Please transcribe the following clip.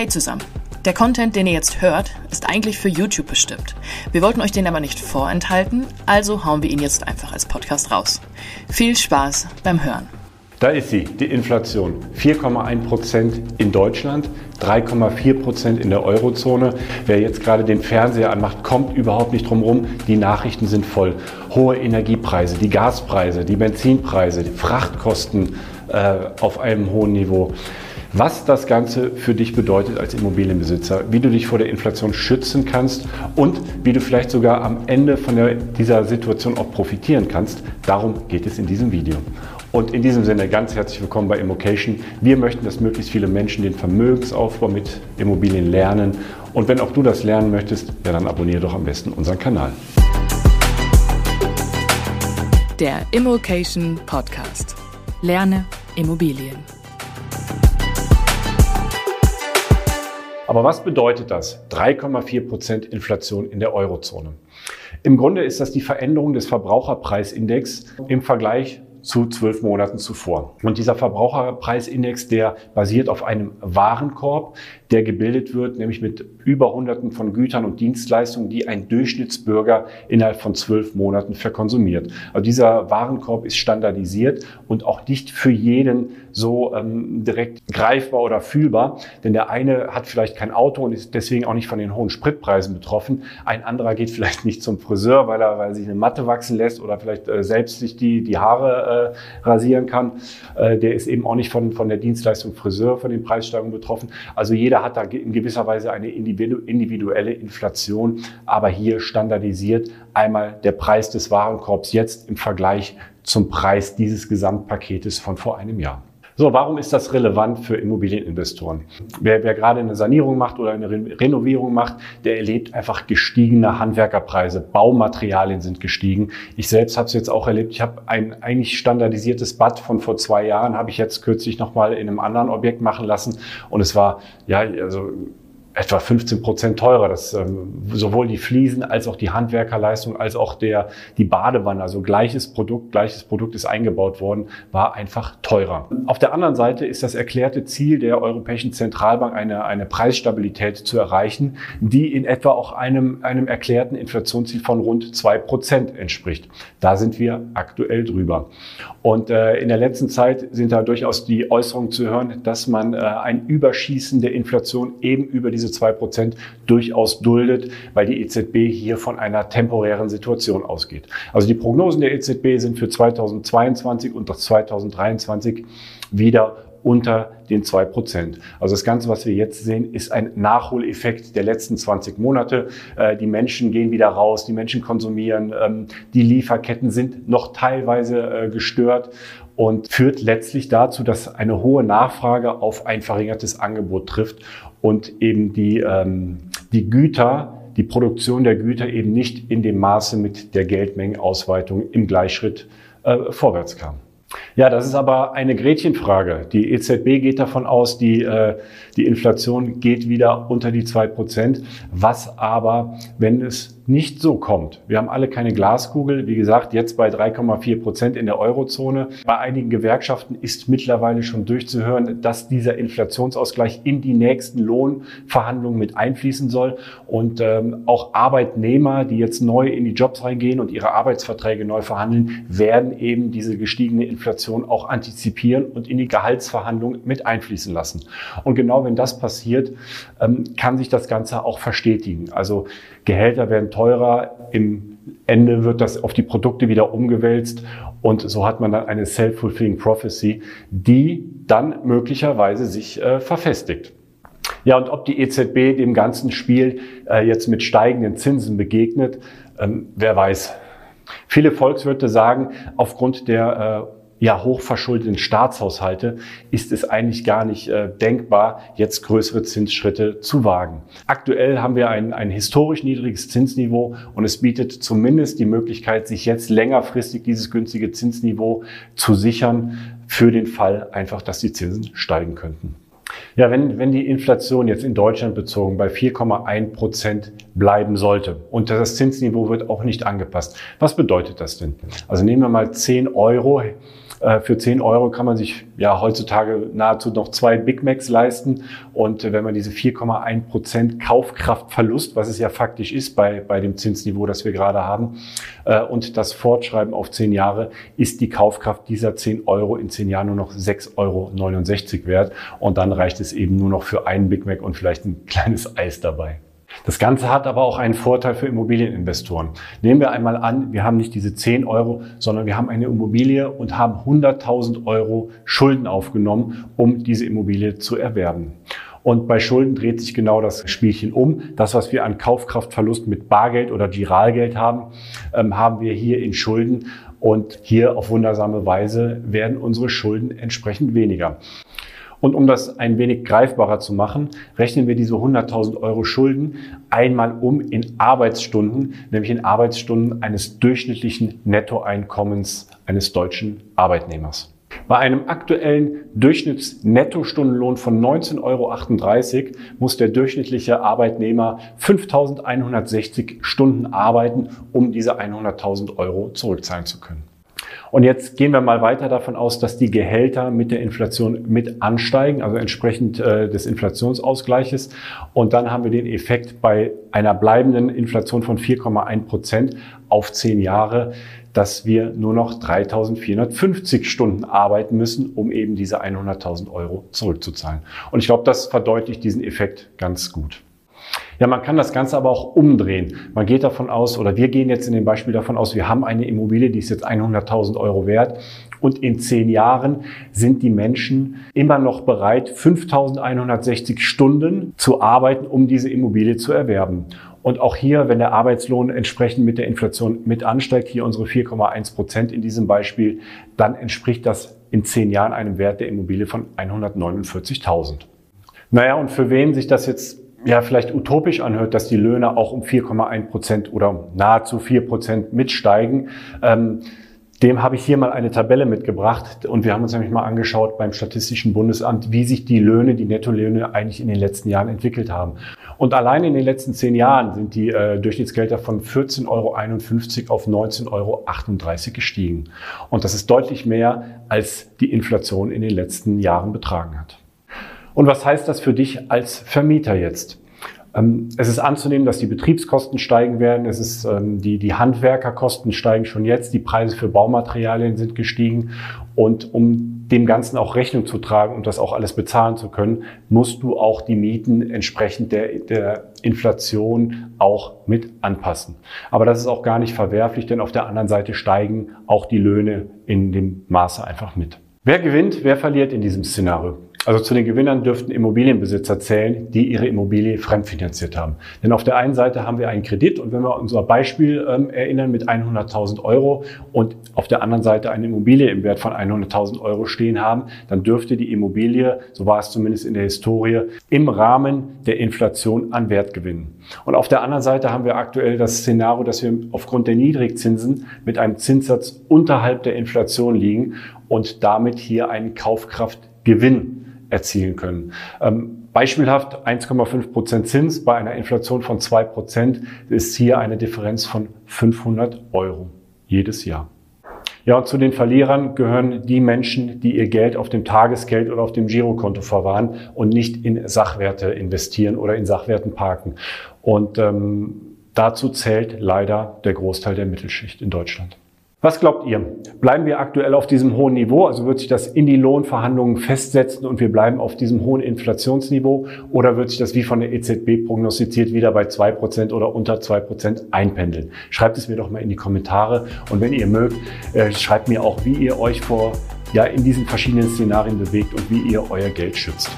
Hey zusammen. Der Content, den ihr jetzt hört, ist eigentlich für YouTube bestimmt. Wir wollten euch den aber nicht vorenthalten, also hauen wir ihn jetzt einfach als Podcast raus. Viel Spaß beim Hören. Da ist sie, die Inflation. 4,1 Prozent in Deutschland, 3,4 Prozent in der Eurozone. Wer jetzt gerade den Fernseher anmacht, kommt überhaupt nicht drum rum. Die Nachrichten sind voll. Hohe Energiepreise, die Gaspreise, die Benzinpreise, die Frachtkosten äh, auf einem hohen Niveau was das Ganze für dich bedeutet als Immobilienbesitzer, wie du dich vor der Inflation schützen kannst und wie du vielleicht sogar am Ende von der, dieser Situation auch profitieren kannst. Darum geht es in diesem Video. Und in diesem Sinne ganz herzlich willkommen bei Immocation. Wir möchten, dass möglichst viele Menschen den Vermögensaufbau mit Immobilien lernen. Und wenn auch du das lernen möchtest, ja, dann abonniere doch am besten unseren Kanal. Der Immocation Podcast. Lerne Immobilien. Aber was bedeutet das? 3,4 Prozent Inflation in der Eurozone. Im Grunde ist das die Veränderung des Verbraucherpreisindex im Vergleich zu zwölf Monaten zuvor. Und dieser Verbraucherpreisindex, der basiert auf einem Warenkorb, der gebildet wird, nämlich mit über Hunderten von Gütern und Dienstleistungen, die ein Durchschnittsbürger innerhalb von zwölf Monaten verkonsumiert. Also dieser Warenkorb ist standardisiert und auch nicht für jeden so ähm, direkt greifbar oder fühlbar, denn der eine hat vielleicht kein Auto und ist deswegen auch nicht von den hohen Spritpreisen betroffen. Ein anderer geht vielleicht nicht zum Friseur, weil er, weil er sich eine Matte wachsen lässt oder vielleicht äh, selbst sich die, die Haare äh, rasieren kann. Äh, der ist eben auch nicht von, von der Dienstleistung Friseur, von den Preissteigerungen betroffen. Also jeder hat da in gewisser Weise eine individuelle Inflation, aber hier standardisiert einmal der Preis des Warenkorbs jetzt im Vergleich zum Preis dieses Gesamtpaketes von vor einem Jahr. So, warum ist das relevant für Immobilieninvestoren? Wer, wer gerade eine Sanierung macht oder eine Renovierung macht, der erlebt einfach gestiegene Handwerkerpreise. Baumaterialien sind gestiegen. Ich selbst habe es jetzt auch erlebt. Ich habe ein eigentlich standardisiertes Bad von vor zwei Jahren, habe ich jetzt kürzlich nochmal in einem anderen Objekt machen lassen. Und es war, ja, also etwa 15 Prozent teurer. Das, ähm, sowohl die Fliesen als auch die Handwerkerleistung als auch der, die Badewanne, also gleiches Produkt, gleiches Produkt ist eingebaut worden, war einfach teurer. Auf der anderen Seite ist das erklärte Ziel der Europäischen Zentralbank eine, eine Preisstabilität zu erreichen, die in etwa auch einem, einem erklärten Inflationsziel von rund zwei Prozent entspricht. Da sind wir aktuell drüber. Und äh, in der letzten Zeit sind da durchaus die Äußerungen zu hören, dass man äh, ein Überschießen der Inflation eben über diese zwei Prozent durchaus duldet, weil die EZB hier von einer temporären Situation ausgeht. Also die Prognosen der EZB sind für 2022 und 2023 wieder unter den zwei Prozent. Also das Ganze, was wir jetzt sehen, ist ein Nachholeffekt der letzten 20 Monate. Äh, die Menschen gehen wieder raus, die Menschen konsumieren, ähm, die Lieferketten sind noch teilweise äh, gestört und führt letztlich dazu, dass eine hohe Nachfrage auf ein verringertes Angebot trifft und eben die, ähm, die Güter, die Produktion der Güter eben nicht in dem Maße mit der Geldmengenausweitung im Gleichschritt äh, vorwärts kam. Ja, das ist aber eine Gretchenfrage. Die EZB geht davon aus, die, äh, die Inflation geht wieder unter die zwei Prozent. Was aber, wenn es nicht so kommt. Wir haben alle keine Glaskugel. Wie gesagt, jetzt bei 3,4 Prozent in der Eurozone. Bei einigen Gewerkschaften ist mittlerweile schon durchzuhören, dass dieser Inflationsausgleich in die nächsten Lohnverhandlungen mit einfließen soll. Und ähm, auch Arbeitnehmer, die jetzt neu in die Jobs reingehen und ihre Arbeitsverträge neu verhandeln, werden eben diese gestiegene Inflation auch antizipieren und in die Gehaltsverhandlungen mit einfließen lassen. Und genau wenn das passiert, ähm, kann sich das Ganze auch verstetigen. Also Gehälter werden teurer, im Ende wird das auf die Produkte wieder umgewälzt und so hat man dann eine self-fulfilling prophecy, die dann möglicherweise sich äh, verfestigt. Ja, und ob die EZB dem ganzen Spiel äh, jetzt mit steigenden Zinsen begegnet, ähm, wer weiß. Viele Volkswirte sagen, aufgrund der äh, ja, hochverschuldeten Staatshaushalte ist es eigentlich gar nicht äh, denkbar, jetzt größere Zinsschritte zu wagen. Aktuell haben wir ein, ein historisch niedriges Zinsniveau und es bietet zumindest die Möglichkeit, sich jetzt längerfristig dieses günstige Zinsniveau zu sichern für den Fall einfach, dass die Zinsen steigen könnten. Ja, wenn, wenn die Inflation jetzt in Deutschland bezogen bei 4,1 Prozent bleiben sollte und das Zinsniveau wird auch nicht angepasst, was bedeutet das denn? Also nehmen wir mal 10 Euro Äh, für 10 Euro kann man sich ja heutzutage nahezu noch zwei Big Macs leisten. Und äh, wenn man diese 4,1 Prozent Kaufkraftverlust, was es ja faktisch ist bei, bei dem Zinsniveau, das wir gerade haben, äh, und das Fortschreiben auf 10 Jahre, ist die Kaufkraft dieser 10 Euro in 10 Jahren nur noch 6,69 Euro wert. Und dann reicht es eben nur noch für einen Big Mac und vielleicht ein kleines Eis dabei. Das Ganze hat aber auch einen Vorteil für Immobilieninvestoren. Nehmen wir einmal an, wir haben nicht diese 10 Euro, sondern wir haben eine Immobilie und haben 100.000 Euro Schulden aufgenommen, um diese Immobilie zu erwerben. Und bei Schulden dreht sich genau das Spielchen um. Das, was wir an Kaufkraftverlust mit Bargeld oder Giralgeld haben, ähm, haben wir hier in Schulden. Und hier auf wundersame Weise werden unsere Schulden entsprechend weniger. Und um das ein wenig greifbarer zu machen, rechnen wir diese 100.000 Euro Schulden einmal um in Arbeitsstunden, nämlich in Arbeitsstunden eines durchschnittlichen Nettoeinkommens eines deutschen Arbeitnehmers. Bei einem aktuellen Durchschnittsnettostundenlohn von 19,38 Euro muss der durchschnittliche Arbeitnehmer 5.160 Stunden arbeiten, um diese 100.000 Euro zurückzahlen zu können. Und jetzt gehen wir mal weiter davon aus, dass die Gehälter mit der Inflation mit ansteigen, also entsprechend äh, des Inflationsausgleiches. Und dann haben wir den Effekt bei einer bleibenden Inflation von 4,1 Prozent auf zehn Jahre, dass wir nur noch 3.450 Stunden arbeiten müssen, um eben diese 100.000 Euro zurückzuzahlen. Und ich glaube, das verdeutlicht diesen Effekt ganz gut. Ja, man kann das Ganze aber auch umdrehen. Man geht davon aus, oder wir gehen jetzt in dem Beispiel davon aus, wir haben eine Immobilie, die ist jetzt 100.000 Euro wert und in zehn Jahren sind die Menschen immer noch bereit, 5.160 Stunden zu arbeiten, um diese Immobilie zu erwerben. Und auch hier, wenn der Arbeitslohn entsprechend mit der Inflation mit ansteigt, hier unsere 4,1 Prozent in diesem Beispiel, dann entspricht das in zehn Jahren einem Wert der Immobilie von 149.000. Naja, und für wen sich das jetzt ja vielleicht utopisch anhört, dass die Löhne auch um 4,1 Prozent oder nahezu 4 Prozent mitsteigen. Ähm, dem habe ich hier mal eine Tabelle mitgebracht und wir haben uns nämlich mal angeschaut beim Statistischen Bundesamt, wie sich die Löhne, die Nettolöhne eigentlich in den letzten Jahren entwickelt haben. Und allein in den letzten zehn Jahren sind die äh, Durchschnittsgelder von 14,51 Euro auf 19,38 Euro gestiegen. Und das ist deutlich mehr, als die Inflation in den letzten Jahren betragen hat. Und was heißt das für dich als Vermieter jetzt? Ähm, es ist anzunehmen, dass die Betriebskosten steigen werden. Es ist, ähm, die, die Handwerkerkosten steigen schon jetzt. Die Preise für Baumaterialien sind gestiegen. Und um dem Ganzen auch Rechnung zu tragen und das auch alles bezahlen zu können, musst du auch die Mieten entsprechend der, der Inflation auch mit anpassen. Aber das ist auch gar nicht verwerflich, denn auf der anderen Seite steigen auch die Löhne in dem Maße einfach mit. Wer gewinnt, wer verliert in diesem Szenario? Also zu den Gewinnern dürften Immobilienbesitzer zählen, die ihre Immobilie fremdfinanziert haben. Denn auf der einen Seite haben wir einen Kredit und wenn wir unser Beispiel ähm, erinnern mit 100.000 Euro und auf der anderen Seite eine Immobilie im Wert von 100.000 Euro stehen haben, dann dürfte die Immobilie, so war es zumindest in der Historie, im Rahmen der Inflation an Wert gewinnen. Und auf der anderen Seite haben wir aktuell das Szenario, dass wir aufgrund der Niedrigzinsen mit einem Zinssatz unterhalb der Inflation liegen und damit hier einen Kaufkraftgewinn erzielen können. Ähm, beispielhaft 1,5 Prozent Zins bei einer Inflation von 2 Prozent ist hier eine Differenz von 500 Euro jedes Jahr. Ja, und zu den Verlierern gehören die Menschen, die ihr Geld auf dem Tagesgeld oder auf dem Girokonto verwahren und nicht in Sachwerte investieren oder in Sachwerten parken. Und ähm, dazu zählt leider der Großteil der Mittelschicht in Deutschland. Was glaubt ihr? Bleiben wir aktuell auf diesem hohen Niveau? Also wird sich das in die Lohnverhandlungen festsetzen und wir bleiben auf diesem hohen Inflationsniveau? Oder wird sich das wie von der EZB prognostiziert wieder bei zwei Prozent oder unter zwei Prozent einpendeln? Schreibt es mir doch mal in die Kommentare. Und wenn ihr mögt, äh, schreibt mir auch, wie ihr euch vor, ja, in diesen verschiedenen Szenarien bewegt und wie ihr euer Geld schützt.